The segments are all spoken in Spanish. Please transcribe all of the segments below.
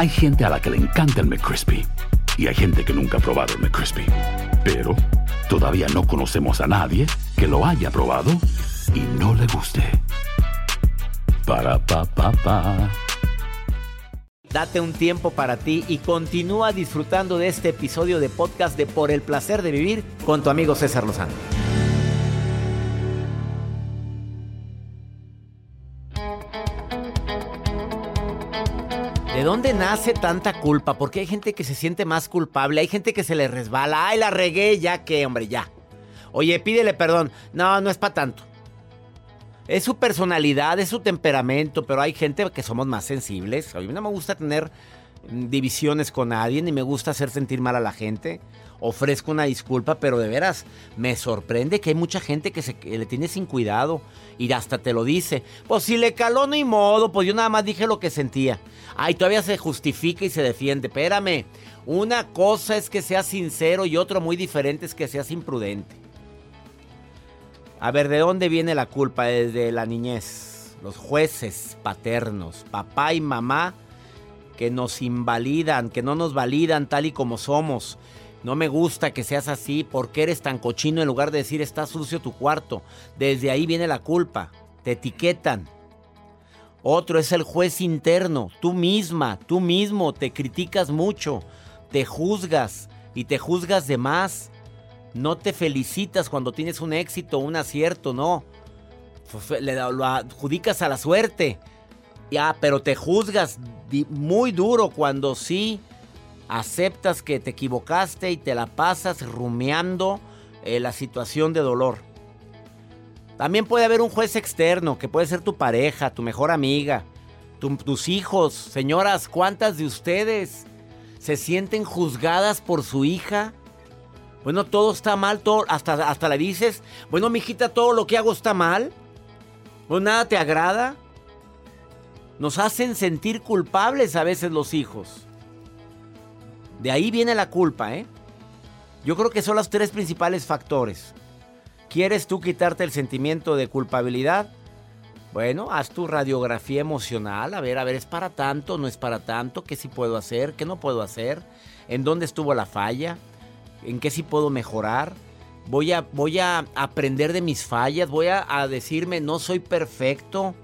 Hay gente a la que le encanta el McCrispy y hay gente que nunca ha probado el McCrispy. Pero todavía no conocemos a nadie que lo haya probado y no le guste. Para pa pa pa. Date un tiempo para ti y continúa disfrutando de este episodio de podcast de Por el placer de vivir con tu amigo César Lozano. ¿De dónde nace tanta culpa? Porque hay gente que se siente más culpable, hay gente que se le resbala. Ay, la regué, ya que, hombre, ya. Oye, pídele perdón. No, no es para tanto. Es su personalidad, es su temperamento, pero hay gente que somos más sensibles. A mí no me gusta tener divisiones con nadie, ni me gusta hacer sentir mal a la gente. Ofrezco una disculpa, pero de veras me sorprende que hay mucha gente que, se, le tiene sin cuidado y hasta te lo dice. Pues si le caló, no hay modo, pues yo nada más dije lo que sentía. Ay, todavía se justifica y se defiende. Espérame, una cosa es que seas sincero y otro muy diferente es que seas imprudente. A ver, ¿de dónde viene la culpa? Desde la niñez. Los jueces paternos, papá y mamá, que nos invalidan, que no nos validan tal y como somos. No me gusta que seas así, porque eres tan cochino en lugar de decir está sucio tu cuarto. Desde ahí viene la culpa. Te etiquetan. Otro es el juez interno. Tú misma, tú mismo te criticas mucho, te juzgas y te juzgas de más. No te felicitas cuando tienes un éxito, un acierto, no. Lo adjudicas a la suerte. Ya, pero te juzgas muy duro cuando sí aceptas que te equivocaste y te la pasas rumiando eh, la situación de dolor. También puede haber un juez externo, que puede ser tu pareja, tu mejor amiga, tu, tus hijos. Señoras, ¿cuántas de ustedes se sienten juzgadas por su hija? Bueno, todo está mal, hasta, hasta le dices, bueno, mijita, todo lo que hago está mal. ¿O nada te agrada? Nos hacen sentir culpables a veces los hijos. De ahí viene la culpa, ¿eh? Yo creo que son los tres principales factores. ¿Quieres tú quitarte el sentimiento de culpabilidad? Bueno, haz tu radiografía emocional, a ver, a ver, ¿es para tanto? ¿No es para tanto? ¿Qué sí puedo hacer? ¿Qué no puedo hacer? ¿En dónde estuvo la falla? ¿En qué sí puedo mejorar? Voy a, voy a aprender de mis fallas, voy a, a decirme, no soy perfecto.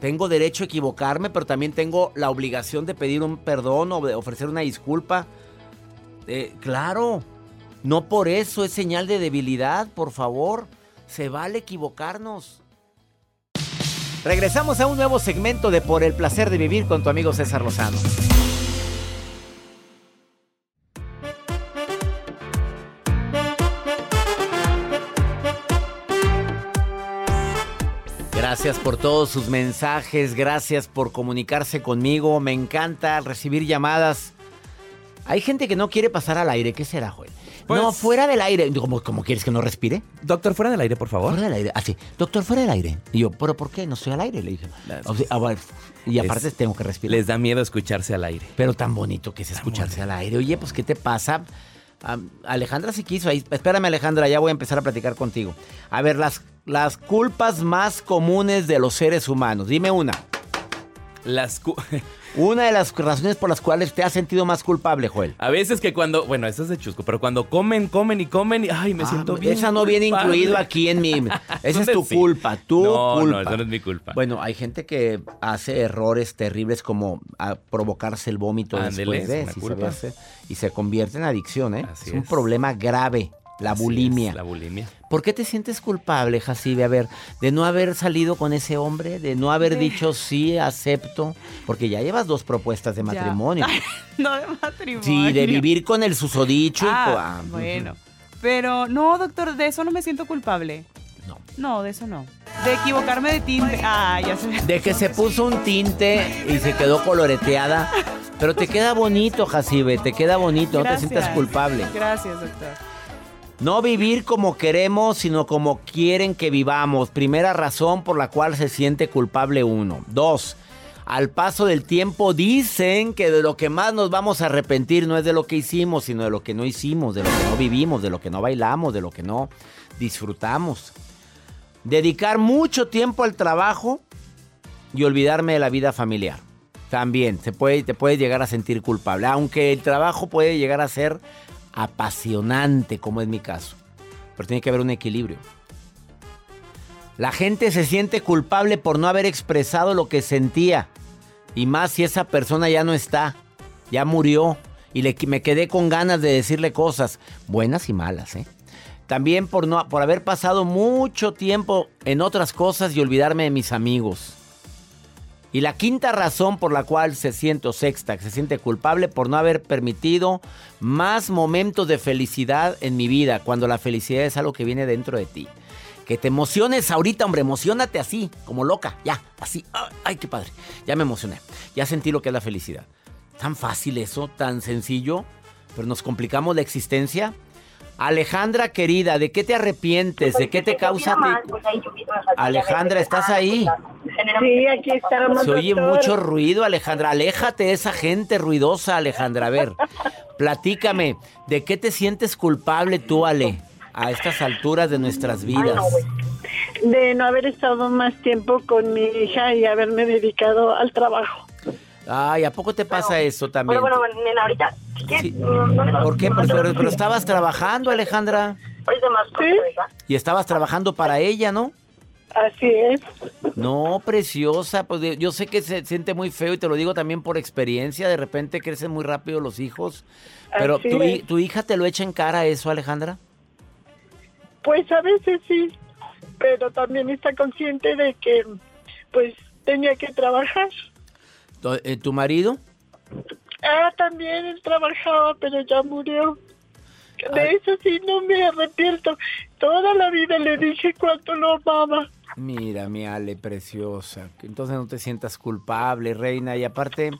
Tengo derecho a equivocarme, pero también tengo la obligación de pedir un perdón o de ofrecer una disculpa. Eh, claro, no por eso es señal de debilidad, por favor. Se vale equivocarnos. Regresamos a un nuevo segmento de Por el placer de vivir con tu amigo César Lozano. Gracias por todos sus mensajes, gracias por comunicarse conmigo, me encanta recibir llamadas. Hay gente que no quiere pasar al aire, ¿qué será, Joel? Pues- no, fuera del aire. ¿Cómo, cómo quieres que no respire? Doctor, fuera del aire, por favor. Fuera del aire. Así, doctor, fuera del aire. Y yo, ¿pero por qué? No estoy al aire, le dije. Las- O sea, ah, bueno, y aparte tengo que respirar. Les da miedo escucharse al aire. Pero tan bonito que es escucharse al aire. Oye, pues, ¿qué te pasa? Alejandra sí quiso ahí. Espérame, Alejandra, ya voy a empezar a platicar contigo. A ver, las, las culpas más comunes de los seres humanos. Dime una. Las Una de las razones por las cuales te has sentido más culpable, Joel. A veces que cuando, bueno, eso es de chusco, pero cuando comen, comen y comen y ay, me Ah, siento bien. Esa no viene incluido aquí en mi. Esa es ¿Dónde tu sí? culpa, tu no, culpa. No, eso no es mi culpa. Bueno, hay gente que hace errores terribles como a provocarse el vómito después de si culpa. y se convierte en adicción, ¿eh? Así es un es. problema grave, la bulimia. es, la bulimia. ¿Por qué te sientes culpable, Jacibe? A ver, de no haber salido con ese hombre, de no haber dicho sí, acepto, porque ya llevas dos propuestas de matrimonio. no de matrimonio. Sí, de vivir con el susodicho y Ah, ah, bueno. Pero no, doctor, de eso no me siento culpable. No. No, de eso no. de equivocarme de tinte. Ah, ya se De que se puso un tinte y se quedó coloreteada. Pero te queda bonito, Jacibe, te queda bonito, no te sientas culpable. Gracias, doctor. No vivir como queremos, sino como quieren que vivamos. Primera razón por la cual se siente culpable uno. Dos, al paso del tiempo dicen que de lo que más nos vamos a arrepentir no es de lo que hicimos, sino de lo que no hicimos, de lo que no vivimos, de lo que no bailamos, de lo que no disfrutamos. Dedicar mucho tiempo al trabajo y olvidarme de la vida familiar. También se puede, te puedes llegar a sentir culpable, aunque el trabajo puede llegar a ser apasionante, como es mi caso. Pero tiene que haber un equilibrio. La gente se siente culpable por no haber expresado lo que sentía. Y más si esa persona ya no está, ya murió. Y le, me quedé con ganas de decirle cosas, buenas y malas, ¿eh? También por, no, por haber pasado mucho tiempo en otras cosas y olvidarme de mis amigos. Y la quinta razón por la cual se siente, sexta, que se siente culpable por no haber permitido más momentos de felicidad en mi vida, cuando la felicidad es algo que viene dentro de ti. Que te emociones ahorita, hombre, emocionate así, como loca, ya, así. Ay, qué padre. Ya me emocioné. Ya sentí lo que es la felicidad. Tan fácil eso, tan sencillo, pero nos complicamos la existencia. Alejandra querida, ¿de qué te arrepientes? ¿De qué te causa? Alejandra, ¿estás ahí? Sí, aquí estamos. Se oye mucho ruido, Alejandra. Aléjate de esa gente ruidosa, Alejandra. A ver, platícame, ¿de qué te sientes culpable tú, Ale, a estas alturas de nuestras vidas? De no haber estado más tiempo con mi hija y haberme dedicado al trabajo. Ay, ¿a poco te pasa eso también? Bueno, bueno, nena, ahorita. Sí. ¿Por qué? Pero, pero- pero estabas trabajando, Alejandra. Ahorita más. ¿Sí? Y estabas trabajando para ella, ¿no? Así es. No, preciosa, pues yo sé que se siente muy feo y te lo digo también por experiencia, de repente crecen muy rápido los hijos, pero tu, tu hija te lo echa en cara eso, Alejandra. Pues a veces sí, pero también está consciente de que, pues, tenía que trabajar. Tu, eh, ¿tu marido? Ah, también él trabajaba, pero ya murió. De Ay. eso sí no me arrepiento. Toda la vida le dije cuánto lo amaba. Mira, mi Ale, preciosa. Entonces no te sientas culpable, reina. Y aparte,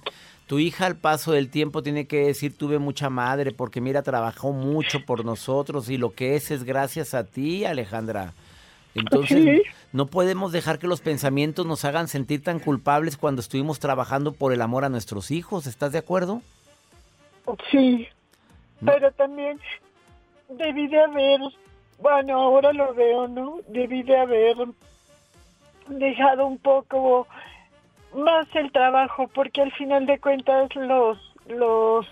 tu hija al paso del tiempo tiene que decir, tuve mucha madre, porque mira, trabajó mucho por nosotros y lo que es es gracias a ti, Alejandra. Entonces, Sí. No podemos dejar que los pensamientos nos hagan sentir tan culpables cuando estuvimos trabajando por el amor a nuestros hijos. ¿Estás de acuerdo? Sí, No. pero también debí de haber, bueno, ahora lo veo, ¿no? Debí de haber dejado un poco más el trabajo, porque al final de cuentas los, los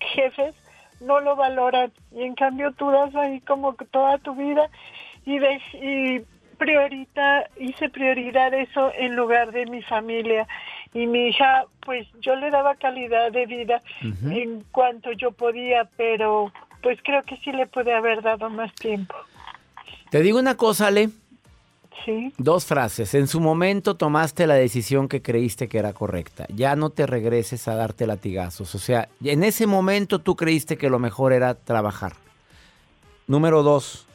jefes no lo valoran y en cambio tú das ahí como toda tu vida y, de, y priorita, hice prioridad eso en lugar de mi familia y mi hija pues yo le daba calidad de vida en cuanto yo podía pero pues creo que sí le puede haber dado más tiempo Te digo una cosa, Ale. sí Dos frases. En su momento tomaste la decisión que creíste que era correcta. Ya no te regreses a darte latigazos. O sea, en ese momento tú creíste que lo mejor era trabajar. Número dos.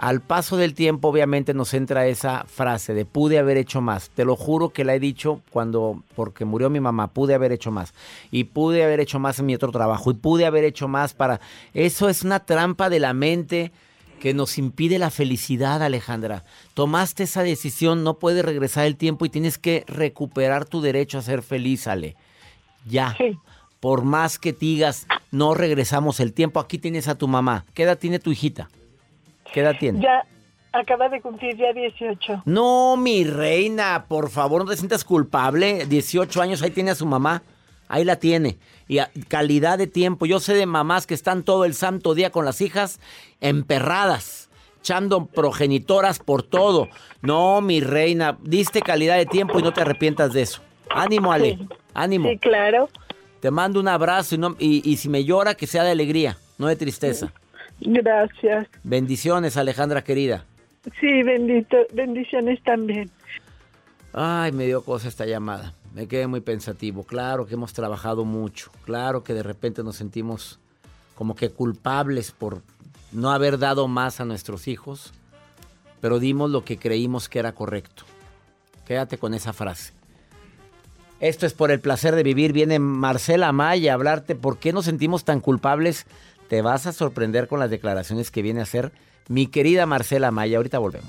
Al paso del tiempo, obviamente, nos entra esa frase de pude haber hecho más. Te lo juro que la he dicho cuando, porque murió mi mamá, pude haber hecho más. Y pude haber hecho más en mi otro trabajo. Y pude haber hecho más para... Eso es una trampa de la mente que nos impide la felicidad, Alejandra. Tomaste esa decisión, no puedes regresar el tiempo y tienes que recuperar tu derecho a ser feliz, Ale. Ya. sí Por más que digas, no regresamos el tiempo, aquí tienes a tu mamá. ¿Qué edad tiene tu hijita? ¿Qué edad tiene? ya acaba de cumplir ya 18 No, mi reina, por favor, no te sientas culpable. 18 años, ahí tiene a su mamá. Ahí la tiene. Y a- calidad de tiempo. Yo sé de mamás que están todo el santo día con las hijas emperradas, echando progenitoras por todo. No, mi reina, diste calidad de tiempo y no te arrepientas de eso. Ánimo, Ale. Sí. Ánimo. sí claro Te mando un abrazo y, no- y- y si me llora, que sea de alegría, no de tristeza. Gracias Bendiciones, Alejandra querida. sí bendito bendiciones también Ay, me dio cosa esta llamada. Me quedé muy pensativo. Claro que hemos trabajado mucho. Claro que de repente nos sentimos como que culpables por no haber dado más a nuestros hijos. pero dimos lo que creímos que era correcto. Quédate con esa frase. Esto es por el placer de vivir. Viene Marcela Maya a hablarte por qué nos sentimos tan culpables. Te vas a sorprender con las declaraciones que viene a hacer mi querida Marcela Maya. Ahorita volvemos.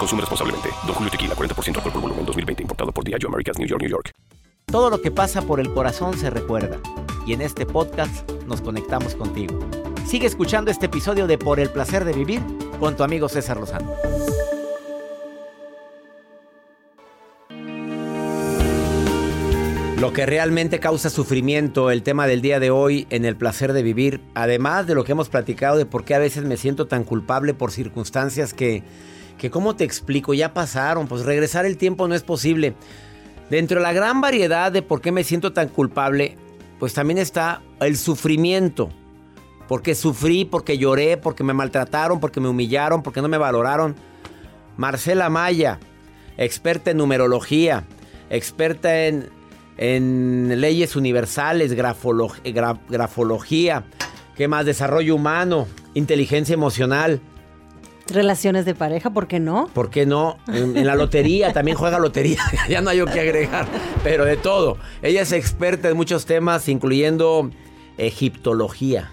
Consume responsablemente. Don Julio Tequila, 40% alcohol por volumen, 2020. Importado por Diageo Americas, New York, New York. Todo lo que pasa por el corazón se recuerda. Y en este podcast nos conectamos contigo. Sigue escuchando este episodio de Por el placer de vivir con tu amigo César Lozano. Lo que realmente causa sufrimiento, el tema del día de hoy en el placer de vivir, además de lo que hemos platicado de por qué a veces me siento tan culpable por circunstancias que, que ¿cómo te explico? Ya pasaron, pues regresar el tiempo no es posible. Dentro de la gran variedad de por qué me siento tan culpable, pues también está el sufrimiento. Porque sufrí, porque lloré, porque me maltrataron, porque me humillaron, porque no me valoraron. Marcela Maya, experta en numerología, experta en, en leyes universales, grafolo- gra- grafología, ¿qué más? Desarrollo humano, inteligencia emocional. Relaciones de pareja, ¿por qué no? ¿Por qué no? En, en la lotería, también juega lotería. ya no hay que agregar, pero de todo. Ella es experta en muchos temas, incluyendo egiptología.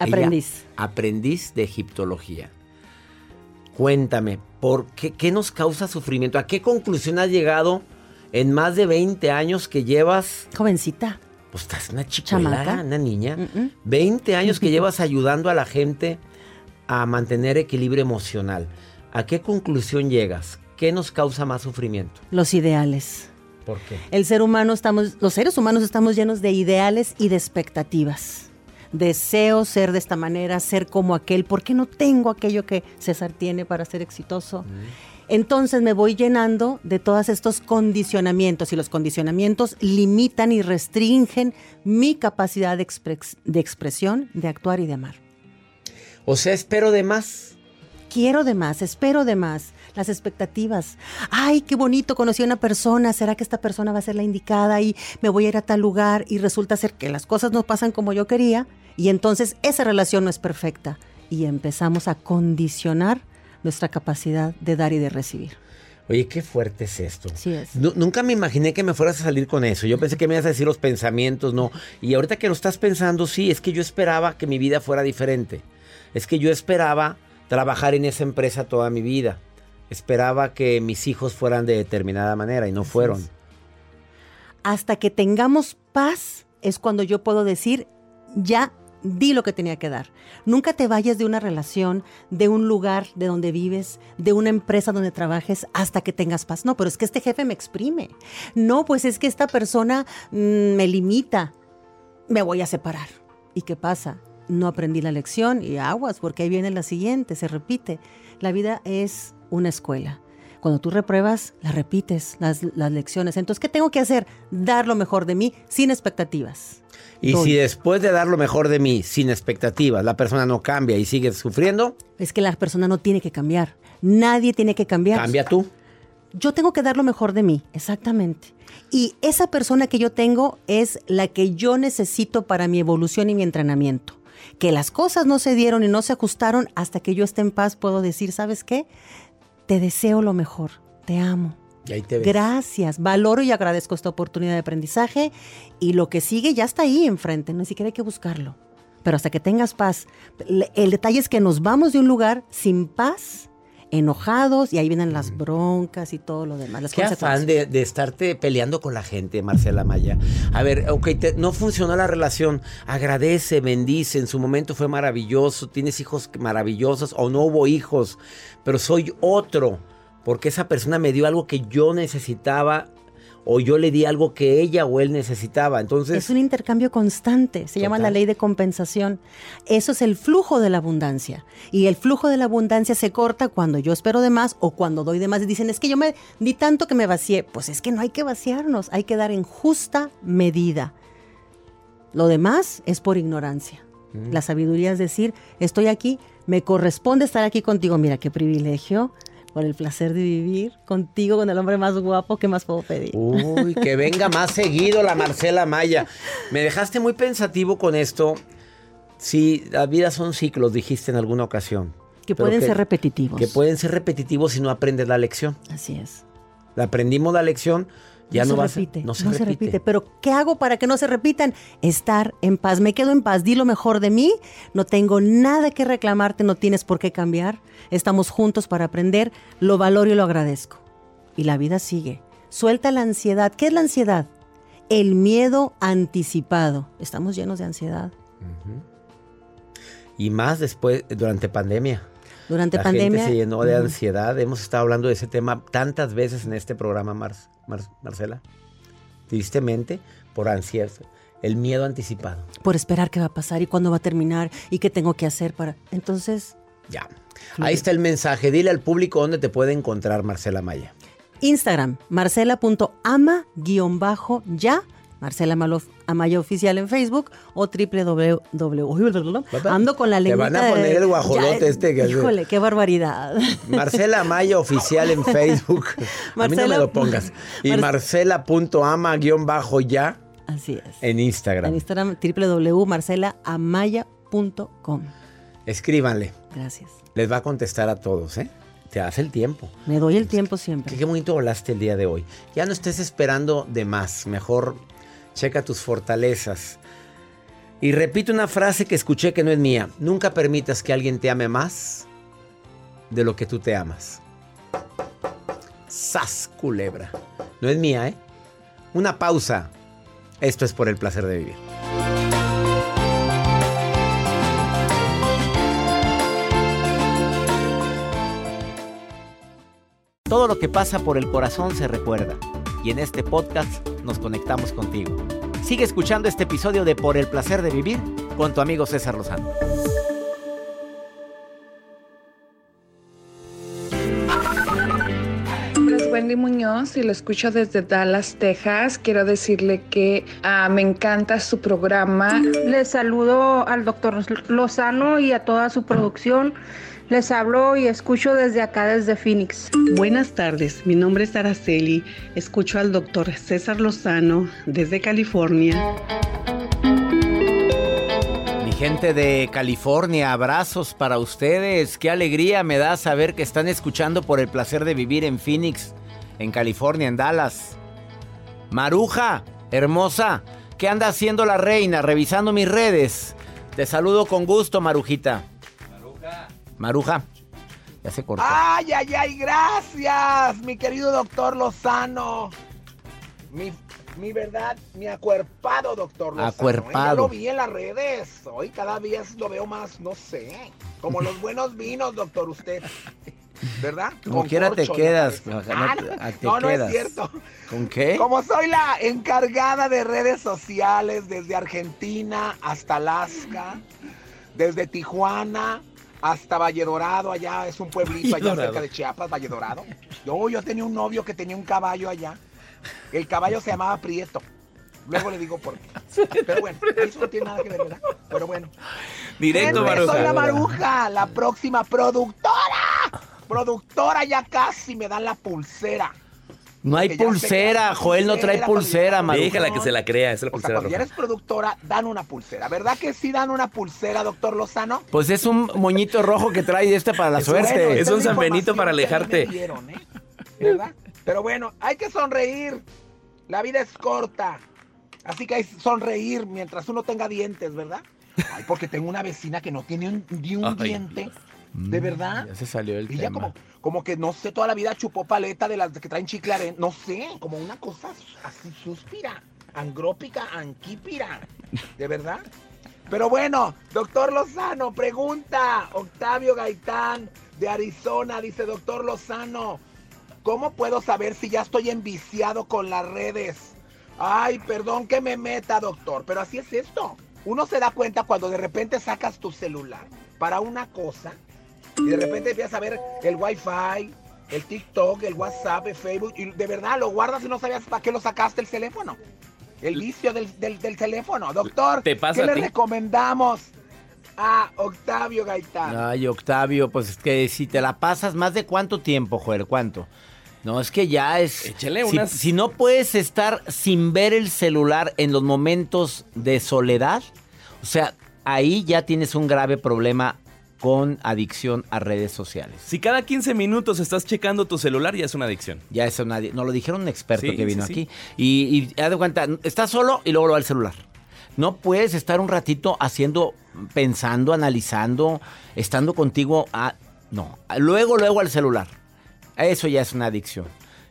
Ella- Aprendiz. aprendiz de egiptología. Cuéntame, ¿por qué, qué nos causa sufrimiento? ¿A qué conclusión has llegado en más de 20 años que llevas? Jovencita. Pues estás una chica, una niña. Mm-mm. 20 años que llevas ayudando a la gente a mantener equilibrio emocional. ¿A qué conclusión llegas? ¿Qué nos causa más sufrimiento? Los ideales. ¿Por qué? El ser humano estamos, los seres humanos estamos llenos de ideales y de expectativas. Deseo ser de esta manera, ser como aquel. ¿Por qué no tengo aquello que César tiene para ser exitoso? Entonces me voy llenando de todos estos condicionamientos y los condicionamientos limitan y restringen mi capacidad de, expres- de expresión, de actuar y de amar. O sea, espero de más. Quiero de más, espero de más. Las expectativas. Ay, qué bonito, conocí a una persona. ¿Será que esta persona va a ser la indicada y me voy a ir a tal lugar? Y resulta ser que las cosas no pasan como yo quería. Y entonces esa relación no es perfecta. Y empezamos a condicionar nuestra capacidad de dar y de recibir. Oye, qué fuerte es esto. Así es. Nu- nunca me imaginé que me fueras a salir con eso. Yo pensé que me ibas a decir los pensamientos, no. Y ahorita que lo estás pensando, sí, es que yo esperaba que mi vida fuera diferente. Es que yo esperaba trabajar en esa empresa toda mi vida. Esperaba que mis hijos fueran de determinada manera y no fueron. Hasta que tengamos paz es cuando yo puedo decir, ya di lo que tenía que dar. Nunca te vayas de una relación, de un lugar de donde vives, de una empresa donde trabajes hasta que tengas paz. No, pero es que este jefe me exprime. No, pues es que esta persona mm, me limita. Me voy a separar. ¿Y qué pasa? No aprendí la lección y aguas, porque ahí viene la siguiente, se repite. La vida es una escuela. Cuando tú repruebas, la repites, las, las lecciones. Entonces, ¿qué tengo que hacer? Dar lo mejor de mí sin expectativas. Y si después de dar lo mejor de mí, sin expectativas, la persona no cambia y sigue sufriendo, Es que la persona no tiene que cambiar. Nadie tiene que cambiar. cambia tú. Yo tengo que dar lo mejor de mí, exactamente. Y esa persona que yo tengo es la que yo necesito para mi evolución y mi entrenamiento. Que las cosas no se dieron y no se ajustaron hasta que yo esté en paz, puedo decir, ¿sabes qué? Te deseo lo mejor, te amo. Y ahí te ves. Gracias, valoro y agradezco esta oportunidad de aprendizaje y lo que sigue ya está ahí enfrente, ni siquiera hay que buscarlo. Pero hasta que tengas paz, el detalle es que nos vamos de un lugar sin paz enojados y ahí vienen las broncas y todo lo demás. Las Qué afán de, de estarte peleando con la gente, Marcela Maya. A ver, ok, te- no funcionó la relación. Agradece, bendice. En su momento fue maravilloso. Tienes hijos maravillosos o no hubo hijos. Pero soy otro. Porque esa persona me dio algo que yo necesitaba. O yo le di algo que ella o él necesitaba. Entonces. Es un intercambio constante, se llama la ley de compensación. Eso es el flujo de la abundancia. Y el flujo de la abundancia se corta cuando yo espero de más o cuando doy de más y dicen, es que yo me di tanto que me vacié. Pues es que no hay que vaciarnos, hay que dar en justa medida. Lo demás es por ignorancia. Mm. La sabiduría es decir, estoy aquí, me corresponde estar aquí contigo. Mira qué privilegio, por el placer de vivir contigo, con el hombre más guapo, ¿qué más puedo pedir? Uy, que venga más seguido la Marcela Maya. Me dejaste muy pensativo con esto. Sí, la vida son ciclos, dijiste en alguna ocasión. Que pueden ser repetitivos. Que pueden ser repetitivos si no aprendes la lección. Así es. La aprendimos la lección, ya no, se vas a- repite, no se repite. Pero ¿qué hago para que no se repitan? Estar en paz. Me quedo en paz. Di lo mejor de mí. No tengo nada que reclamarte. No tienes por qué cambiar. Estamos juntos para aprender. Lo valoro y lo agradezco. Y la vida sigue. Suelta la ansiedad. ¿Qué es la ansiedad? El miedo anticipado. Estamos llenos de ansiedad. Y más después, durante pandemia. Durante la pandemia. gente se llenó de ansiedad. Hemos estado hablando de ese tema tantas veces en este programa, Mar- Mar- Marcela. Tristemente, por ansiedad. El miedo anticipado. Por esperar qué va a pasar y cuándo va a terminar y qué tengo que hacer para. Entonces, Ya. Ahí está el mensaje. Dile al público dónde te puede encontrar Marcela Maya. Instagram, marcela.ama-ya, Marcela Amaya Oficial en Facebook o www. Ando con la Te lengua. van a poner el guajolote este que- Híjole, qué barbaridad. Marcela Maya Oficial en Facebook. A mí no me Marcela- lo pongas. Y Mar- marcela.ama-ya Así es. en Instagram. En Instagram, www.marcelaamaya.com. Escríbanle. Gracias. Les va a contestar a todos, ¿eh? Te hace el tiempo. Me doy el tiempo siempre. Qué, qué bonito hablaste el día de hoy. Ya no estés esperando de más. Mejor checa tus fortalezas. Y repito una frase que escuché que no es mía. Nunca permitas que alguien te ame más de lo que tú te amas. Sas, culebra. No es mía, ¿eh? Una pausa. Esto es por el placer de vivir. Todo lo que pasa por el corazón se recuerda. Y en este podcast nos conectamos contigo. Sigue escuchando este episodio de Por el placer de vivir con tu amigo César Lozano. nombre es Wendy Muñoz y lo escucho desde Dallas, Texas. Quiero decirle que ah, me encanta su programa. Les saludo al doctor Lozano y a toda su producción. Les hablo y escucho desde acá, desde Phoenix. Buenas tardes, mi nombre es Araceli. Escucho al doctor César Lozano desde California. Mi gente de California, abrazos para ustedes. Qué alegría me da saber que están escuchando por el placer de vivir en Phoenix, en California, en Dallas. Maruja, hermosa, ¿qué anda haciendo la reina? Revisando mis redes. Te saludo con gusto, Marujita. Maruja. Ya se cortó. Ay, ay, ay, gracias, mi querido doctor Lozano. Mi, mi verdad, mi acuerpado doctor Lozano. ¿eh? Acuerpado. Ya lo vi en las redes. Hoy cada día lo veo más, no sé, como los buenos vinos, doctor, usted. ¿Verdad? Como Con quiera te quedas. No. Ah, te no, no es cierto. ¿Con qué? Como soy la encargada de redes sociales desde Argentina hasta Alaska, desde Tijuana hasta Valle Dorado, allá es un pueblito allá cerca de Chiapas, Valle Dorado. Yo, yo tenía un novio que tenía un caballo allá. El caballo se llamaba Prieto. Luego le digo por qué. Pero bueno, eso no tiene nada que ver, ¿verdad? Pero bueno. Directo, Gente, Soy la Maruja. Maruja, la próxima productora. Productora, ya casi me dan la pulsera. No hay pulsera, Joel no trae pulsera. Maruja. Déjala que se la crea, es la O sea, pulsera cuando ya roja. eres productora, dan una pulsera. ¿Verdad que sí dan una pulsera, doctor Lozano? Pues es un moñito rojo que trae este para la Es suerte. bueno, es un la San Benito información para alejarte. me dieron, ¿eh? ¿Verdad? Pero bueno, hay que sonreír. La vida es corta. Así que hay que sonreír mientras uno tenga dientes, ¿verdad? Ay, porque tengo una vecina que no tiene un- ni un Ay, diente. ¿De verdad? Ya se salió el Ella tema. como, como que no sé, toda la vida chupó paleta de las que traen chicle aren- no sé, como una cosa así suspira, angrópica, anquípira, ¿de verdad? Pero bueno, doctor Lozano, pregunta, Octavio Gaitán de Arizona, dice doctor Lozano, ¿cómo puedo saber si ya estoy enviciado con las redes? Ay, perdón que me meta, doctor, pero así es esto. Uno se da cuenta cuando de repente sacas tu celular para una cosa y de repente empiezas a ver el Wi-Fi, el TikTok, el WhatsApp, el Facebook, y de verdad lo guardas y no sabías para qué lo sacaste el teléfono. El vicio del, del- del teléfono. Doctor, ¿Te pasa ¿qué a le ti? recomendamos a Octavio Gaitán? Ay, Octavio, pues es que si te la pasas más de cuánto tiempo, Joel, ¿cuánto? No, es que ya es... Échale si, unas- si no puedes estar sin ver el celular en los momentos de soledad, o sea, ahí ya tienes un grave problema con adicción a redes sociales. Si cada 15 minutos estás checando tu celular, ya es una adicción. Ya eso nadie, nos lo dijeron un experto Sí, que vino sí, sí. aquí. Y, y haz de cuenta, estás solo y luego lo va al celular. No puedes estar un ratito haciendo, pensando, analizando, estando contigo. a- no, luego, luego al celular. Eso ya es una adicción.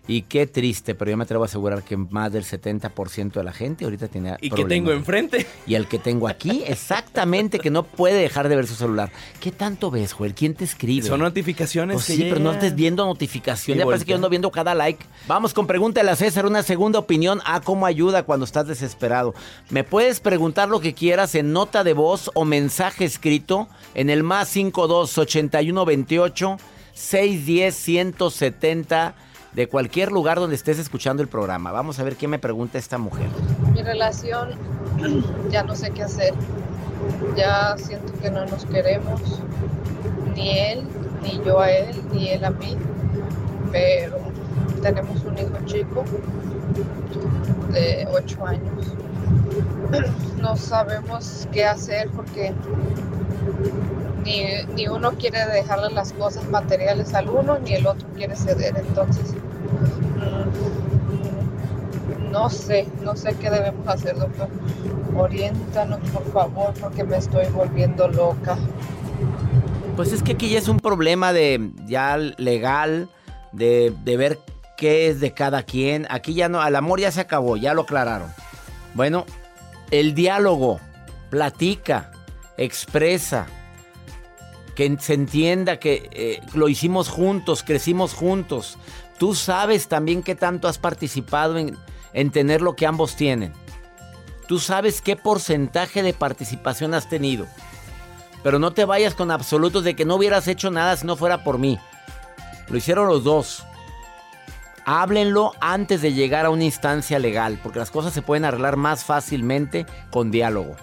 Y qué triste, pero yo me atrevo a asegurar que más del 70% de la gente ahorita tiene ¿Y qué problemas. tengo enfrente? Y el que tengo aquí, exactamente, que no puede dejar de ver su celular. ¿Qué tanto ves, Joel? ¿Quién te escribe? Son notificaciones Pues que sí, pero no estés viendo notificaciones. Ya parece que yo ando viendo cada like. Vamos con pregúntale a César una segunda opinión a cómo ayuda cuando estás desesperado. Me puedes preguntar lo que quieras en nota de voz o mensaje escrito en el más 52 81 28 610 170 de cualquier lugar donde estés escuchando el programa. Vamos a ver qué me pregunta esta mujer. Mi relación ya no sé qué hacer. Ya siento que no nos queremos. Ni él, ni yo a él, ni él a mí. Pero tenemos un hijo chico de 8 años. No sabemos qué hacer porque ni, ni uno quiere dejarle las cosas materiales al uno, ni el otro quiere ceder. Entonces, no sé, no sé qué debemos hacer, doctor. Oriéntanos, por favor, porque me estoy volviendo loca. Pues es que aquí ya es un problema de ya legal, de, de ver qué es de cada quien. Aquí ya no, el amor ya se acabó, ya lo aclararon. Bueno, el diálogo, platica, expresa, que se entienda que eh, lo hicimos juntos, crecimos juntos. Tú sabes también qué tanto has participado en, en tener lo que ambos tienen. Tú sabes qué porcentaje de participación has tenido. Pero no te vayas con absolutos de que no hubieras hecho nada si no fuera por mí. Lo hicieron los dos. Háblenlo antes de llegar a una instancia legal, porque las cosas se pueden arreglar más fácilmente con diálogo.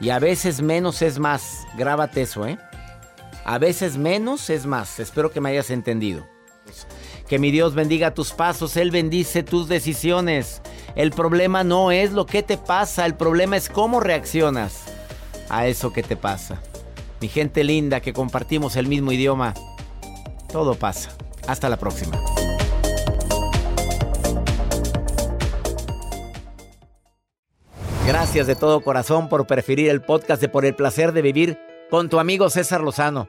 Y a veces menos es más. Grábate eso, ¿eh? A veces menos es más. Espero que me hayas entendido. Que mi Dios bendiga tus pasos, Él bendice tus decisiones. El problema no es lo que te pasa, el problema es cómo reaccionas a eso que te pasa. Mi gente linda que compartimos el mismo idioma, todo pasa. Hasta la próxima. Gracias de todo corazón por preferir el podcast de Por el placer de vivir con tu amigo César Lozano.